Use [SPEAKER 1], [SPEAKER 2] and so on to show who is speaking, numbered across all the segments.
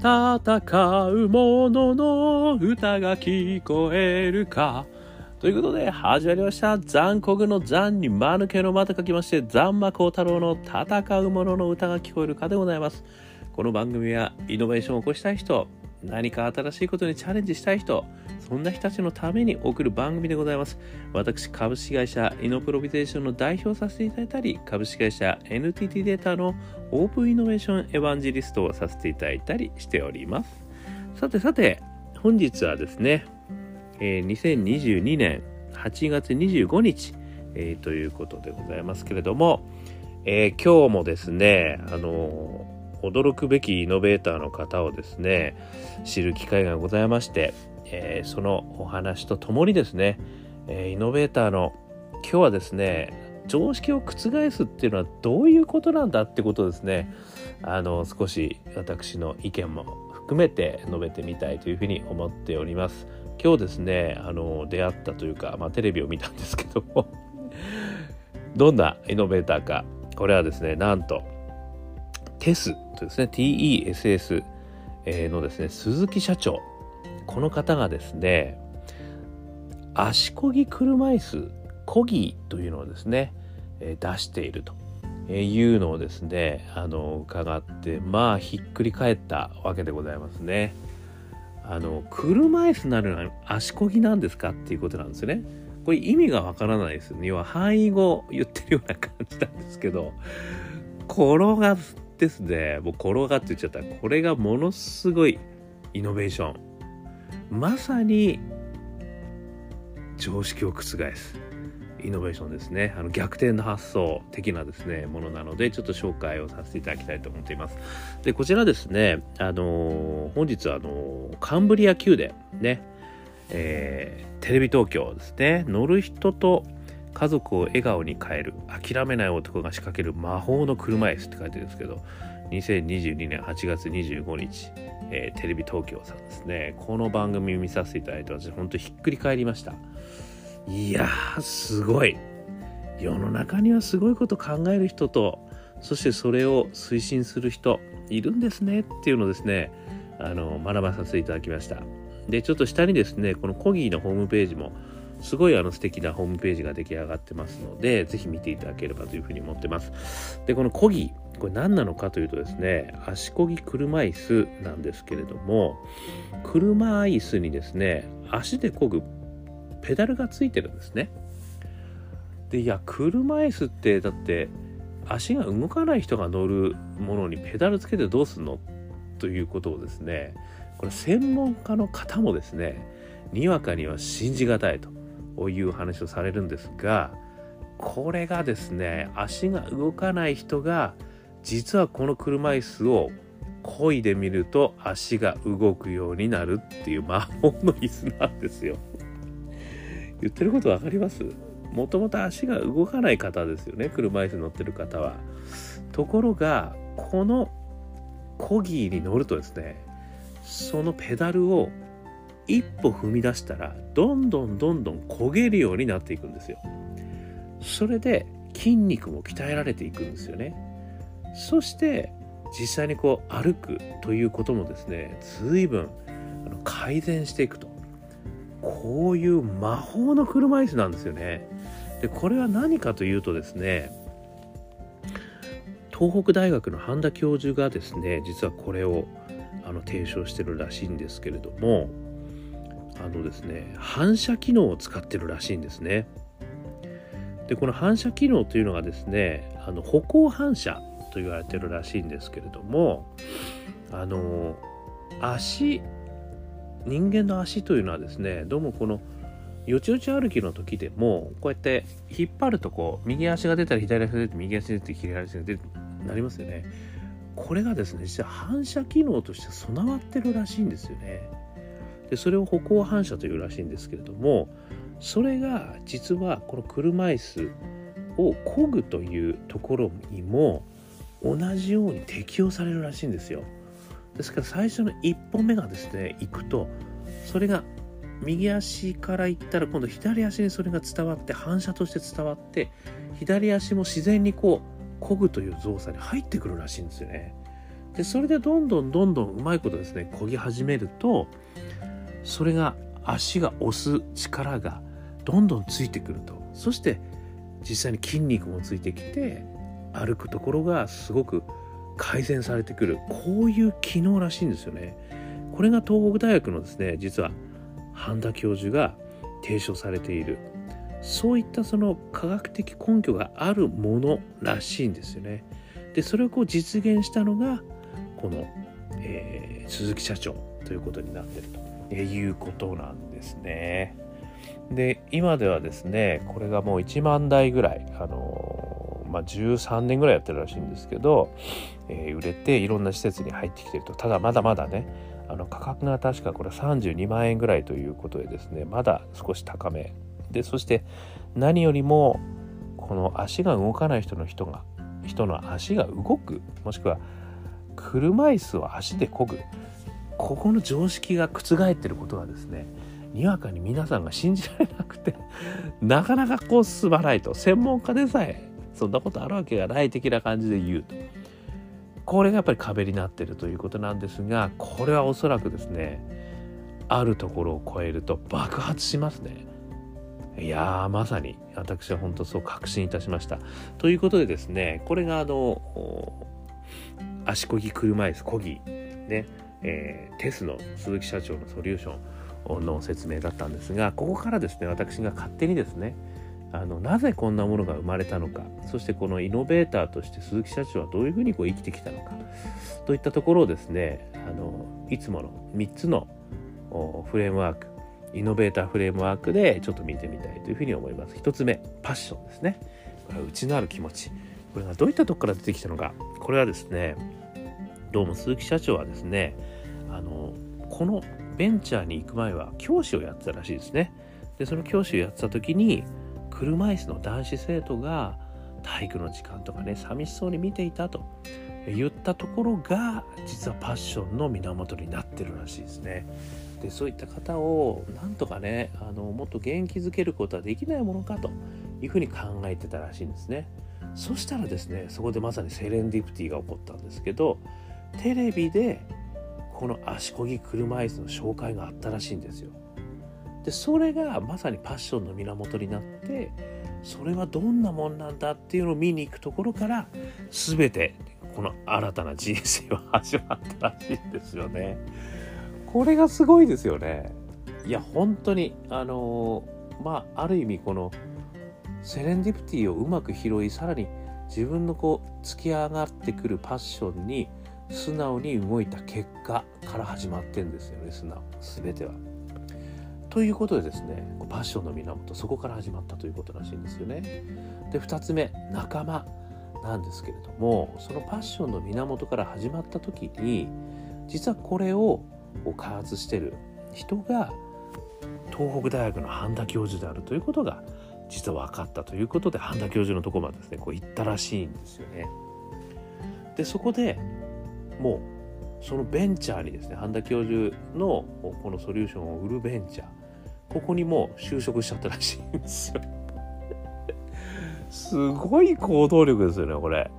[SPEAKER 1] 戦う者の歌が聞こえるか。ということで、始まりました。残酷の残に間抜けの間と書きまして、残魔高太郎の戦う者の歌が聞こえるかでございます。この番組はイノベーションを起こしたい人、何か新しいことにチャレンジしたい人、そんな人たちのために送る番組でございます。私、株式会社イノプロビゼーションの代表させていただいたり、株式会社 NTT データのオープンイノベーションエヴァンジリストをさせていただいたりしております。さてさて、本日はですね、えー、2022年8月25日、えー、ということでございますけれども、えー、今日もですね、あの驚くべきイノベーターの方をですね知る機会がございまして、えー、そのお話とともにですね、えー、イノベーターの今日はですね常識を覆すっていうのはどういうことなんだってことですねあの少し私の意見も含めて述べてみたいというふうに思っております。今日ですねあの出会ったというか、まあ、テレビを見たんですけどもどんなイノベーターかこれはですねなんとテスとですね TESS のですね鈴木社長この方がですね足こぎ車椅子コギというのをですね出しているというのをですねあの伺ってまあひっくり返ったわけでございますね。あの車椅子なるのは足こぎなんですかっていうことなんですよね。これ意味がわからないです。要は範囲語言ってるような感じなんですけど転がですねもう転がって言っちゃったこれがものすごいイノベーションまさに常識を覆すイノベーションですね。あの逆転の発想的なですねものなのでちょっと紹介をさせていただきたいと思っています。でこちらですねあの本日はあのカンブリア宮殿ね。えー、テレビ東京ですね。乗る人と家族を笑顔に変える諦めない男が仕掛ける魔法の車椅子って書いてるんですけど2022年8月25日、えー、テレビ東京さんですね。この番組見させていただいて私本当ひっくり返りました。いやーすごい。世の中にはすごいこと考える人とそしてそれを推進する人いるんですねっていうのをですねあの学ばさせていただきました。でちょっと下にですねこのコギーのホームページもすごいあの素敵なホームページが出来上がってますので、ぜひ見ていただければというふうに思ってます。で、このコギ、これ何なのかというとですね、足こぎ車椅子なんですけれども、車椅子にですね、足で漕ぐペダルがついてるんですね。で、いや、車椅子ってだって足が動かない人が乗るものにペダルつけてどうすんの？ということをですね、これ専門家の方もですね、にわかには信じがたいと。いう話をされるんですがこれがですね足が動かない人が実はこの車椅子を漕いでみると足が動くようになるっていう魔法の椅子なんですよ。言ってること分かります？もともと足が動かない方ですよね車椅子乗ってる方は。ところがこのコギーに乗るとですねそのペダルを一歩踏み出したらどんどんどんどん焦げるようになっていくんですよそれで筋肉も鍛えられていくんですよねそして実際にこう歩くということもですね随分改善していくと。こういう魔法の車椅子なんですよね。でこれは何かというとですね東北大学の半田教授がですね実はこれをあの提唱してるらしいんですけれどもあのですね反射機能を使ってるらしいんですね。でこの反射機能というのがですねあの歩行反射と言われてるらしいんですけれどもあの足人間の足というのはですねどうもこのよちよち歩きの時でもこうやって引っ張るとこう右足が出たら左足が出て右足が出て左足が出てなりますよね。これがですね実は反射機能として備わってるらしいんですよね。でそれを歩行反射というらしいんですけれどもそれが実はこの車椅子を漕ぐというところにも同じように適用されるらしいんですよ。ですから最初の一歩目がですね行くとそれが右足から行ったら今度左足にそれが伝わって反射として伝わって左足も自然にこう漕ぐという動作に入ってくるらしいんですよね。でそれでどんどんどんどんうまいことですね漕ぎ始めるとそれが足が押す力がどんどんついてくると。そして実際に筋肉もついてきて歩くところがすごく改善されてくるこういう機能らしいんですよね。これが東北大学のですね実は半田教授が提唱されているそういったその科学的根拠があるものらしいんですよね。でそれをこう実現したのがこの、えー、鈴木社長ということになってるということなんですね。で今ではですねこれがもう1万台ぐらい、あの、まあ、13年ぐらいやってるらしいんですけど、えー、売れていろんな施設に入ってきてると。ただまだまだねあの価格が確かこれ32万円ぐらいということでですねまだ少し高め。でそして何よりもこの足が動かない人の人が人の足が動くもしくは車椅子を足で漕ぐここの常識が覆ってることがですねにわかに皆さんが信じられなくてなかなかこう進まないと。専門家でさえそんなことあるわけがない的な感じで言う。とこれがやっぱり壁になってるということなんですがこれはおそらくですねあるところを超えると爆発しますね。いやーまさに私は本当そう確信いたしました。ということでですねこれがあの足こぎ車椅子こぎね、えー、テスの鈴木社長のソリューションの説明だったんですがここからですね私が勝手にですねあのなぜこんなものが生まれたのか。そしてこのイノベーターとして鈴木社長はどういうふうにこう生きてきたのか。といったところをですねあのいつもの3つのフレームワーク。イノベーターフレームワークでちょっと見てみたいというふうに思います。1つ目パッションですね。これは内なる気持ち。これがどういったとこから出てきたのか。これはですねどうも鈴木社長はですねあのこのベンチャーに行く前は教師をやってたらしいですね。でその教師をやってた時に車椅子の男子生徒が体育の時間とかね寂しそうに見ていたと言ったところが実はパッションの源になってるらしいですね。でそういった方をなんとかねあのもっと元気づけることはできないものかというふうに考えてたらしいんですね。そしたらですねそこでまさにセレンディプティが起こったんですけどテレビでこの足こぎ車椅子の紹介があったらしいんですよ。でそれがまさにパッションの源になってそれはどんなもんなんだっていうのを見に行くところから全てこの新たな人生は始まったらしいんですよね。これがすごいですよね。いや本当にあのまあある意味このセレンディプティをうまく拾いさらに自分のこう突き上がってくるパッションに素直に動いた結果から始まってんですよね素直全ては。ということでですねパッションの源そこから始まったということらしいんですよね。で2つ目仲間なんですけれどもそのパッションの源から始まった時に実はこれを開発してる人が東北大学の半田教授であるということが実は分かったということで半田教授のとこまでですねこう行ったらしいんですよね。でそこでもうそのベンチャーにですね半田教授のこのソリューションを売るベンチャーここにもう就職しちゃったらしいんですよ。すごい行動力ですよねこれ。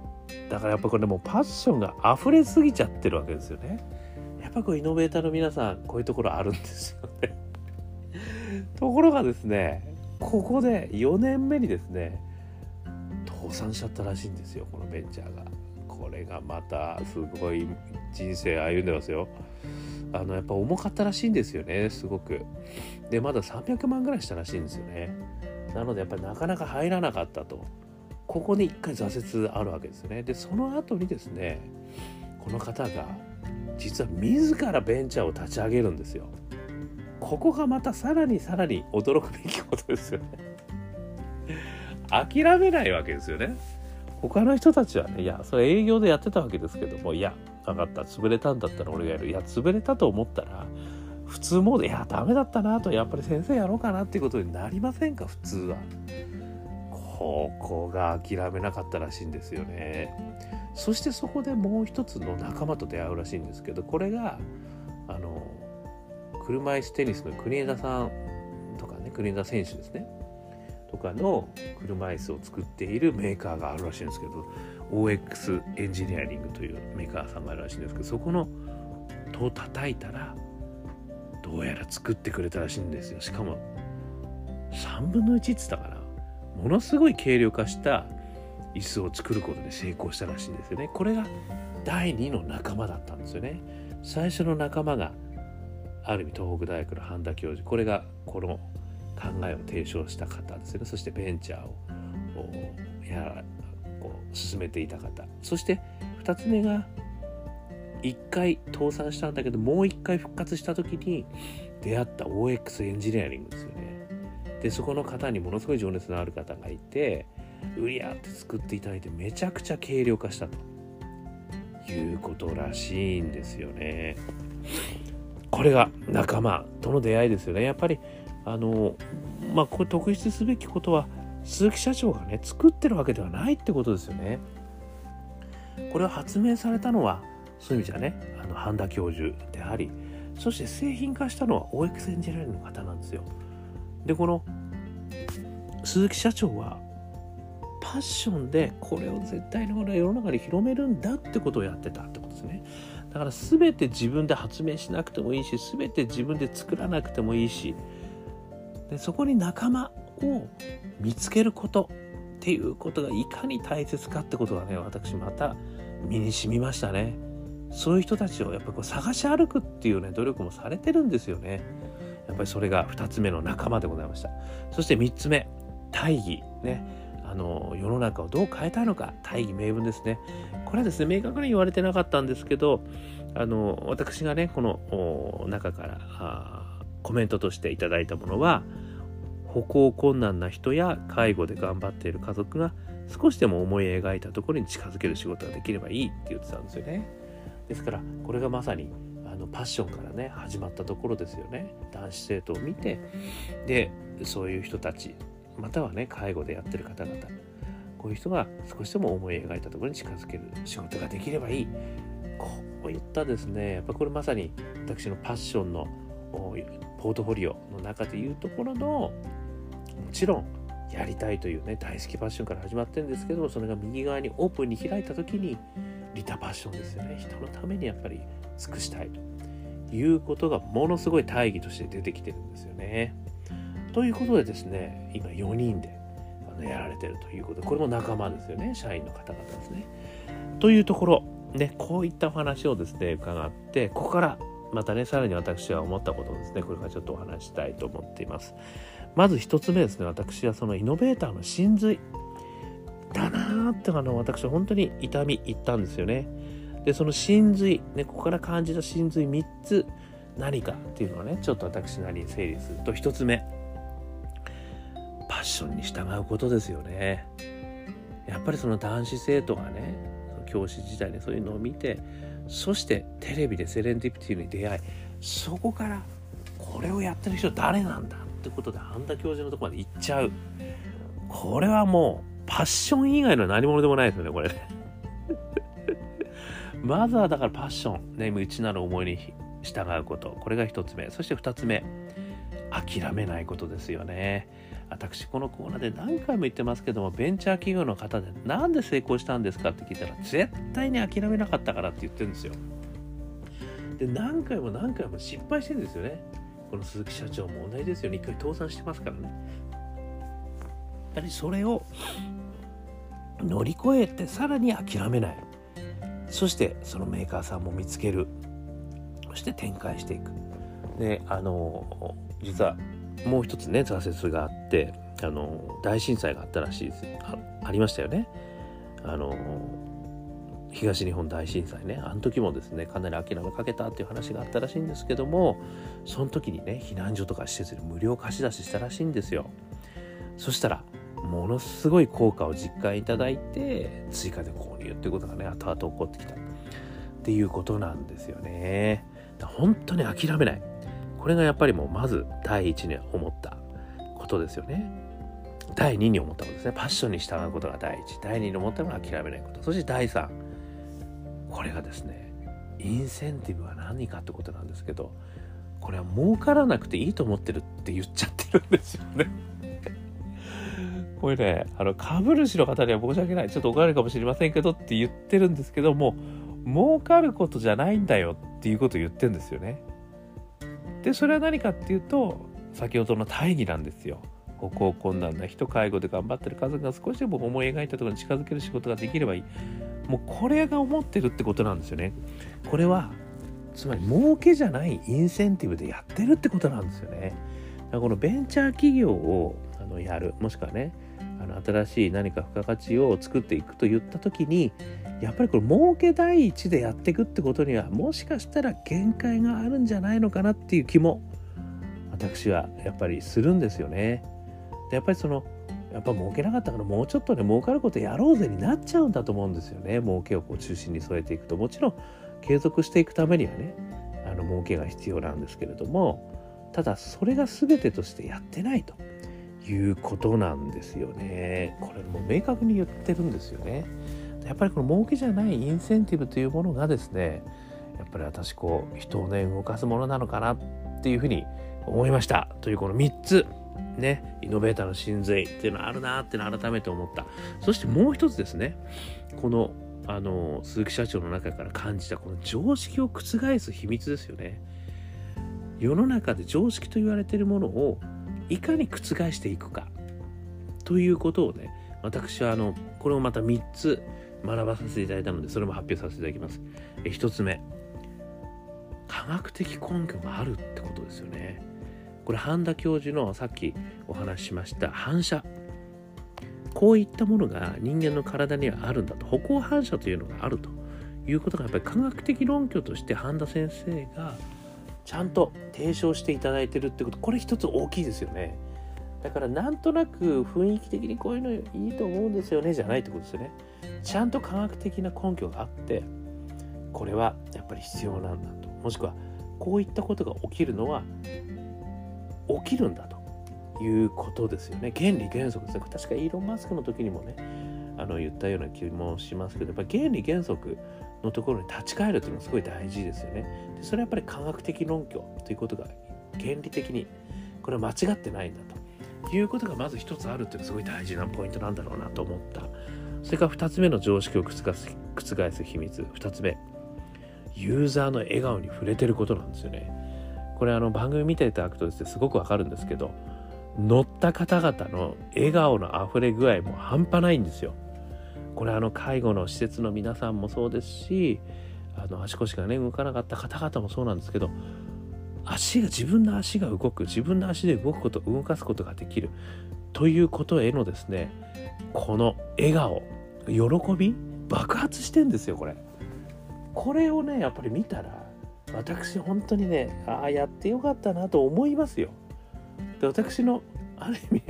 [SPEAKER 1] だからやっぱこれもうパッションが溢れすぎちゃってるわけですよね。やっぱこうイノベーターの皆さんこういうところあるんですよね。ところがですねここで4年目にですね倒産しちゃったらしいんですよこのベンチャーが。これがまたすごい人生歩んでますよ。あのやっぱ重かったらしいんですよねすごく。でまだ300万ぐらいしたらしいんですよね。なのでやっぱりなかなか入らなかったと。ここに一回挫折あるわけですよね。でその後にですねこの方が実は自らベンチャーを立ち上げるんですよ。ここがまたさらにさらに驚くべきことですよね。諦めないわけですよね。他の人たちはねいやそれ営業でやってたわけですけどもいや分かった。潰れたんだったら俺がやる。いや潰れたと思ったら普通モードいやダメだったなと。やっぱり先生やろうかなっていうことになりませんか？普通は。ここが諦めなかったらしいんですよね。そしてそこでもう一つの仲間と出会うらしいんですけどこれがあの車椅子テニスの国枝さんとかね国枝選手ですね。とかの車椅子を作っているメーカーがあるらしいんですけど OX エンジニアリングというメーカーさんがあるらしいんですけどそこの戸を叩いたらどうやら作ってくれたらしいんですよ。しかも3分の1って言ったからものすごい軽量化した椅子を作ることで成功したらしいんですよね。これが第2の仲間だったんですよね。最初の仲間がある意味東北大学の半田教授。これがこの考えを提唱した方ですね。そしてベンチャーをやこう進めていた方。そして2つ目が1回倒産したんだけどもう1回復活した時に出会った OX エンジニアリングですよね。でそこの方にものすごい情熱のある方がいて売り合って作っていただいてめちゃくちゃ軽量化したと。いうことらしいんですよね。これが仲間との出会いですよね。やっぱりあのまあこれ特筆すべきことは鈴木社長がね作ってるわけではないってことですよね。これを発明されたのはそういう意味じゃねあの半田教授でありそして製品化したのは OX エンジニアリングの方なんですよ。でこの鈴木社長はパッションでこれを絶対に俺は世の中に広めるんだってことをやってたってことですね。だから全て自分で発明しなくてもいいし全て自分で作らなくてもいいしでそこに仲間を見つけることっていうことがいかに大切かってことがね私また身に染みましたね。そういう人たちをやっぱこう探し歩くっていうね努力もされてるんですよね。やっぱりそれが2つ目の仲間でございました。そして3つ目大義ね。あの世の中をどう変えたいのか。大義名分ですね。これはですね明確に言われてなかったんですけどあの私がねこの中からコメントとしていただいたものは歩行困難な人や介護で頑張っている家族が少しでも思い描いたところに近づける仕事ができればいいって言ってたんですよね。ですからこれがまさにあのパッションからね始まったところですよね。男子生徒を見てでそういう人たちまたはね介護でやってる方々こういう人が少しでも思い描いたところに近づける仕事ができればいいこういったですねやっぱこれまさに私のパッションのポートフォリオの中でいうところのもちろんやりたいというね大好きパッションから始まってるんですけどそれが右側にオープンに開いた時にリタパッションですよね人のためにやっぱり尽くしたいということがものすごい大義として出てきてるんですよね。ということでですね今4人でやられてるということでこれも仲間ですよね社員の方々ですね。というところねこういったお話をですね伺ってここからまたねさらに私は思ったことをですねこれからちょっとお話したいと思っています。まず1つ目ですね。私はそのイノベーターの真髄だなーってあの私は本当に痛み言ったんですよね。でその真髄ねここから感じた真髄3つ何かっていうのはねちょっと私なりに整理すると1つ目。パッションに従うことですよね。やっぱりその男子生徒がね教師時代でそういうのを見てそしてテレビでセレンディピティに出会いそこからこれをやってる人誰なんだってことで半田教授のとこまで行っちゃう。これはもうパッション以外の何者でもないですよねこれ。ね まずはだからパッション、ね、内なる思いに従うこと。これが一つ目。そして二つ目。諦めないことですよね。私このコーナーで何回も言ってますけどもベンチャー企業の方で何で成功したんですかって聞いたら絶対に諦めなかったからって言ってるんですよ。で何回も何回も失敗してるんですよね。この鈴木社長も同じですよね。一回倒産してますからね。やはりそれを乗り越えてさらに諦めない。そしてそのメーカーさんも見つける。そして展開していく。であの実はもう一つね挫折があってあの大震災があったらしいです。あありましたよね。あの東日本大震災ねあの時もですねかなり諦めかけたっていう話があったらしいんですけどもその時にね避難所とか施設で無料貸し出ししたらしいんですよ。そしたらものすごい効果を実感いただいて追加で購入っていうことがね後々起こってきた。っていうことなんですよね。本当に諦めない。これがやっぱりもうまず第一に思ったことですよね。第2に思ったことですね。パッションに従うことが第一。第2に思ったのは諦めないこと。そして第3これがですねインセンティブは何かってことなんですけどこれは儲からなくていいと思ってるって言っちゃってるんですよね これね、あの、株主の方には申し訳ない。ちょっとお金かもしれませんけどって言ってるんですけども、儲かることじゃないんだよっていうことを言ってるんですよね。で、それは何かっていうと、先ほどの大義なんですよ。歩行困難な人、介護で頑張ってる家族が少しでも思い描いたところに近づける仕事ができればいい。もうこれが思ってるってことなんですよね。これは、つまり儲けじゃないインセンティブでやってるってことなんですよね。だからこのベンチャー企業をあのやる、もしくはね、あの新しい何か付加価値を作っていくと言った時にやっぱりこれ儲け第一でやっていくってことにはもしかしたら限界があるんじゃないのかなっていう気も私はやっぱりするんですよね。でやっぱりそのやっぱ儲けなかったからもうちょっとね儲かることやろうぜになっちゃうんだと思うんですよね。儲けをこう中心に添えていくと。もちろん継続していくためにはねあの儲けが必要なんですけれどもただそれが全てとしてやってないということなんですよね。これも明確に言ってるんですよね。やっぱりこの儲けじゃないインセンティブというものがですねやっぱり私こう人をね動かすものなのかなっていうふうに思いました。というこの3つ。ね、イノベーターの真髄っていうのはあるなってのを改めて思った。そしてもう一つですね、この、あの、鈴木社長の中から感じたこの常識を覆す秘密ですよね。世の中で常識と言われているものをいかに覆していくかということをね、私はあの、これをまた3つ学ばさせていただいたので、それも発表させていただきます。え1つ目、科学的根拠があるってことですよね。これ半田教授のさっきお話ししました反射。こういったものが人間の体にはあるんだと。歩行反射というのがあるということがやっぱり科学的論拠として半田先生がちゃんと提唱していただいてるってこと。これ一つ大きいですよね。だからなんとなく雰囲気的にこういうのいいと思うんですよねじゃないってことですよね。ちゃんと科学的な根拠があってこれはやっぱり必要なんだと。もしくはこういったことが起きるのは起きるんだということですよね。原理原則ですね。確かイーロン・マスクの時にもねあの言ったような気もしますけどやっぱ原理原則のところに立ち返るというのはすごい大事ですよね。でそれはやっぱり科学的論拠ということが原理的にこれは間違ってないんだということがまず一つあるっていうのはすごい大事なポイントなんだろうなと思った。それから2つ目の常識を覆す覆す秘密。2つ目ユーザーの笑顔に触れてることなんですよね。これあの番組見ていただくとですねすごくわかるんですけど乗った方々の笑顔の溢れ具合も半端ないんですよ。これあの介護の施設の皆さんもそうですしあの足腰がね動かなかった方々もそうなんですけど足が自分の足が動く自分の足で動くこと動かすことができるということへのですねこの笑顔喜び爆発してんですよこれ。これをねやっぱり見たら私本当にねああやってよかったなと思いますよ。で私のある意味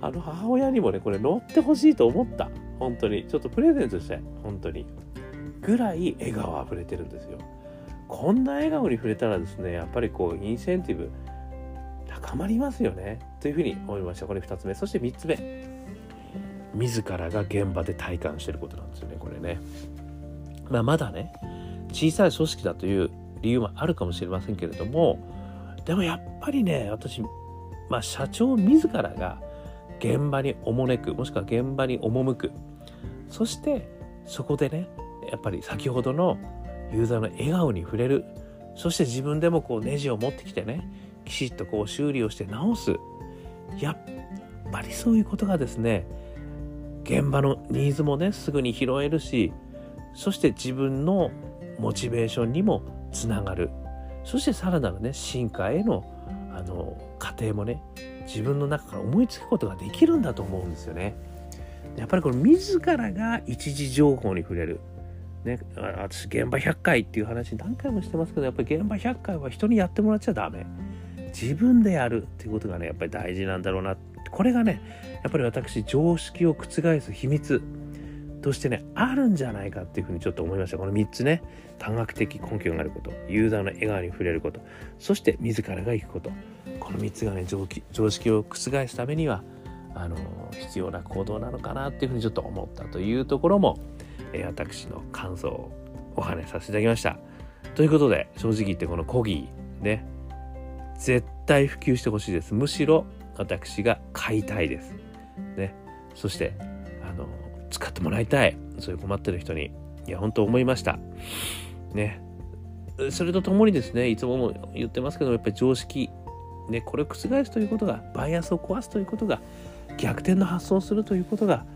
[SPEAKER 1] あの母親にもねこれ乗ってほしいと思った。本当に。ちょっとプレゼントしたい。本当に。ぐらい笑顔あふれてるんですよ。こんな笑顔に触れたらですねやっぱりこうインセンティブ高まりますよね。というふうに思いました。これ2つ目。そして3つ目。自らが現場で体感してることなんですよねこれね。まあまだね小さい組織だという理由もあるかもしれませんけれどもでもやっぱりね私、まあ、社長自らが現場に赴くもしくは現場に赴く。そしてそこでねやっぱり先ほどのユーザーの笑顔に触れる。そして自分でもこうネジを持ってきてねきちっとこう修理をして直す。やっぱりそういうことがですね現場のニーズもねすぐに拾えるしそして自分のモチベーションにもつながるそしてさらなるね進化へのあの過程もね自分の中から思いつくことができるんだと思うんですよね。やっぱりこの自らが一時情報に触れる。ね、私現場100回っていう話何回もしてますけどやっぱり現場100回は人にやってもらっちゃダメ。自分でやるっていうことがねやっぱり大事なんだろうなこれがねやっぱり私常識を覆す秘密としてねあるんじゃないかっていうふうにちょっと思いました。この3つね。科学的根拠があること。ユーザーの笑顔に触れること。そして自らが行くこと。この3つがね常識を覆すためにはあの必要な行動なのかなっていうふうにちょっと思ったというところも、えー、私の感想をお話しさせていただきました。ということで正直言ってこのコギーね。絶対普及してほしいです。むしろ私が買いたいです。ね。そして使ってもらいたい。そういう困ってる人に。いや本当思いました。ね。それとともにですねいつもも言ってますけどやっぱり常識ねこれを覆すということがバイアスを壊すということが逆転の発想をするということが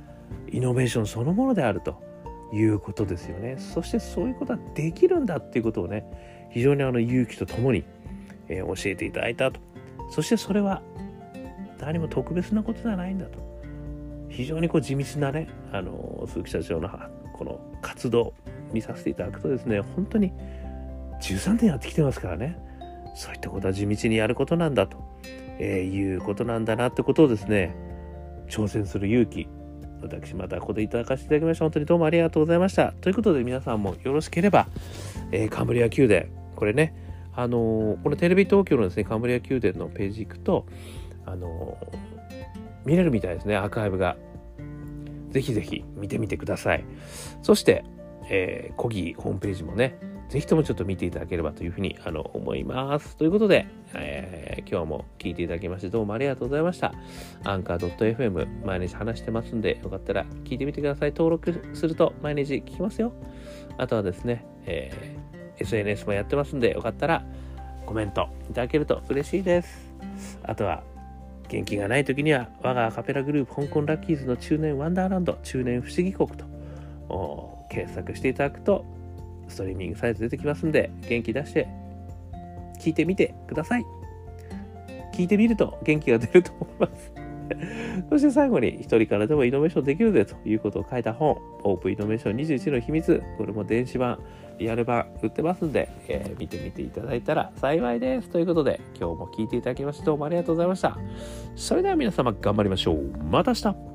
[SPEAKER 1] イノベーションそのものであると。いうことですよね。そしてそういうことはできるんだっていうことをね非常にあの勇気とともに、えー、教えていただいたと。そしてそれは何も特別なことではないんだと。非常にこう地道なねあの鈴木社長のこの活動見させていただくとですね本当に13年やってきてますからね。そういったことは地道にやることなんだと、えー、いうことなんだなってことをですね挑戦する勇気私またここでいただかせていただきました。本当にどうもありがとうございました。ということで皆さんもよろしければ、えー、カンブリア宮殿これねあのー、このテレビ東京のですねカンブリア宮殿のページ行くとあのー、見れるみたいですねアーカイブがぜひぜひ見てみてくださいそして、えー、コギホームページもねぜひともちょっと見ていただければというふうにあの思います。ということで、えー、今日も聞いていただきましてどうもありがとうございました。アンカー .fm 毎日話してますんで、よかったら聞いてみてください。登録すると毎日聞きますよ。あとはですね、えー、SNS もやってますんで、よかったらコメントいただけると嬉しいです。あとは、元気がない時には我がアカペラグループ香港ラッキーズの中年ワンダーランド中年不思議国と検索していただくとストリーミングサイズ出てきますんで、元気出して聞いてみてください。聞いてみると元気が出ると思います。そして最後に一人からでもイノベーションできるぜということを書いた本、オープンイノベーション21の秘密、これも電子版、リアル版売ってますんで、えー、見てみていただいたら幸いです。ということで、今日も聴いていただきましてどうもありがとうございました。それでは皆様頑張りましょう。また明日